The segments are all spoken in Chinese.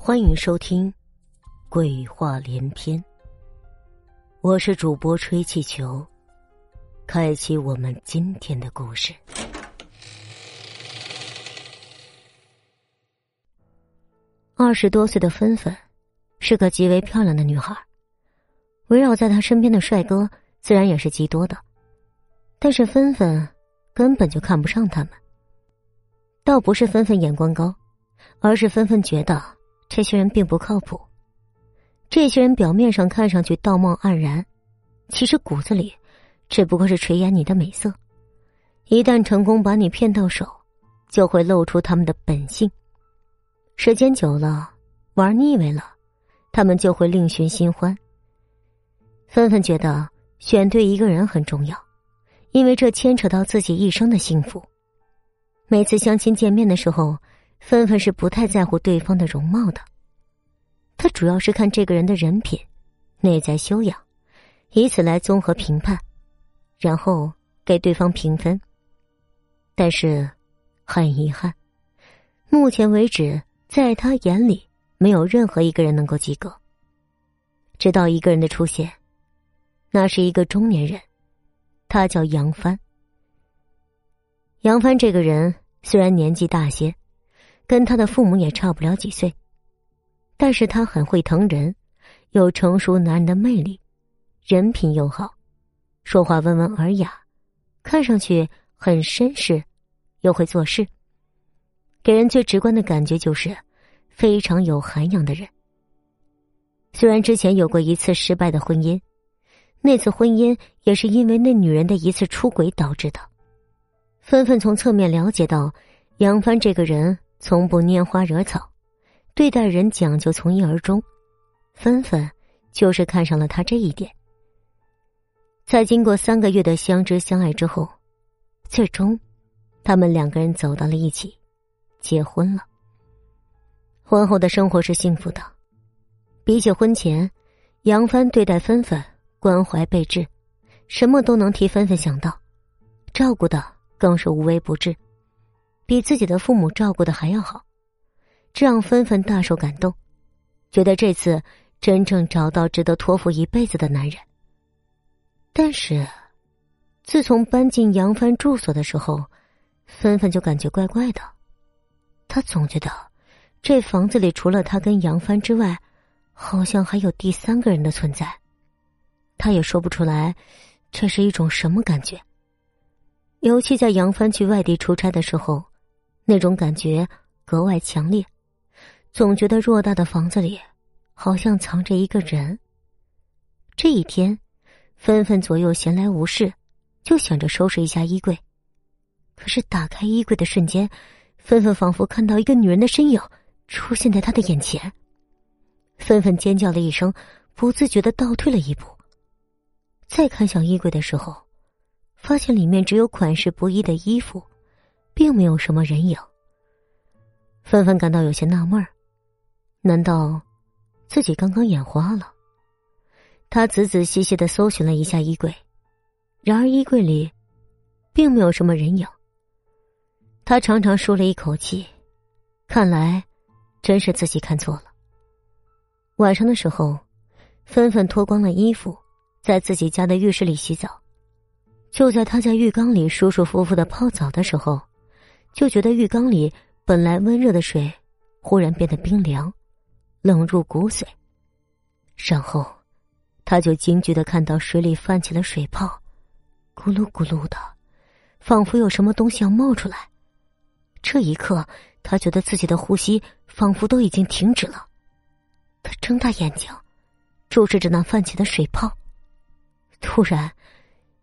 欢迎收听《鬼话连篇》，我是主播吹气球，开启我们今天的故事。二十多岁的芬芬是个极为漂亮的女孩，围绕在她身边的帅哥自然也是极多的，但是芬芬根本就看不上他们。倒不是芬芬眼光高，而是芬芬觉得。这些人并不靠谱，这些人表面上看上去道貌岸然，其实骨子里只不过是垂涎你的美色。一旦成功把你骗到手，就会露出他们的本性。时间久了，玩腻味了，他们就会另寻新欢。纷纷觉得选对一个人很重要，因为这牵扯到自己一生的幸福。每次相亲见面的时候。芬芬是不太在乎对方的容貌的，她主要是看这个人的人品、内在修养，以此来综合评判，然后给对方评分。但是，很遗憾，目前为止，在他眼里没有任何一个人能够及格。直到一个人的出现，那是一个中年人，他叫杨帆。杨帆这个人虽然年纪大些。跟他的父母也差不了几岁，但是他很会疼人，有成熟男人的魅力，人品又好，说话温文尔雅，看上去很绅士，又会做事，给人最直观的感觉就是非常有涵养的人。虽然之前有过一次失败的婚姻，那次婚姻也是因为那女人的一次出轨导致的。纷纷从侧面了解到杨帆这个人。从不拈花惹草，对待人讲究从一而终。芬芬就是看上了他这一点。在经过三个月的相知相爱之后，最终，他们两个人走到了一起，结婚了。婚后的生活是幸福的，比起婚前，杨帆对待芬芬关怀备至，什么都能替芬芬想到，照顾的更是无微不至。比自己的父母照顾的还要好，这让芬芬大受感动，觉得这次真正找到值得托付一辈子的男人。但是，自从搬进杨帆住所的时候，芬芬就感觉怪怪的。她总觉得这房子里除了她跟杨帆之外，好像还有第三个人的存在。她也说不出来，这是一种什么感觉。尤其在杨帆去外地出差的时候。那种感觉格外强烈，总觉得偌大的房子里好像藏着一个人。这一天，芬芬左右闲来无事，就想着收拾一下衣柜。可是打开衣柜的瞬间，芬芬仿佛看到一个女人的身影出现在她的眼前。芬芬尖叫了一声，不自觉的倒退了一步。再看向衣柜的时候，发现里面只有款式不一的衣服。并没有什么人影。芬芬感到有些纳闷儿，难道自己刚刚眼花了？他仔仔细细的搜寻了一下衣柜，然而衣柜里并没有什么人影。他长长舒了一口气，看来真是自己看错了。晚上的时候，芬芬脱光了衣服，在自己家的浴室里洗澡。就在她在浴缸里舒舒服服的泡澡的时候。就觉得浴缸里本来温热的水，忽然变得冰凉，冷入骨髓。然后，他就惊惧的看到水里泛起了水泡，咕噜咕噜的，仿佛有什么东西要冒出来。这一刻，他觉得自己的呼吸仿佛都已经停止了。他睁大眼睛，注视着那泛起的水泡。突然，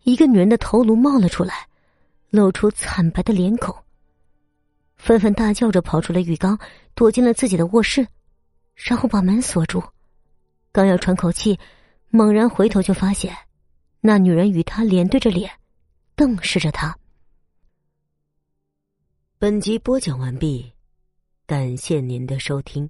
一个女人的头颅冒了出来，露出惨白的脸孔。纷纷大叫着跑出了浴缸，躲进了自己的卧室，然后把门锁住。刚要喘口气，猛然回头就发现，那女人与他脸对着脸，瞪视着他。本集播讲完毕，感谢您的收听。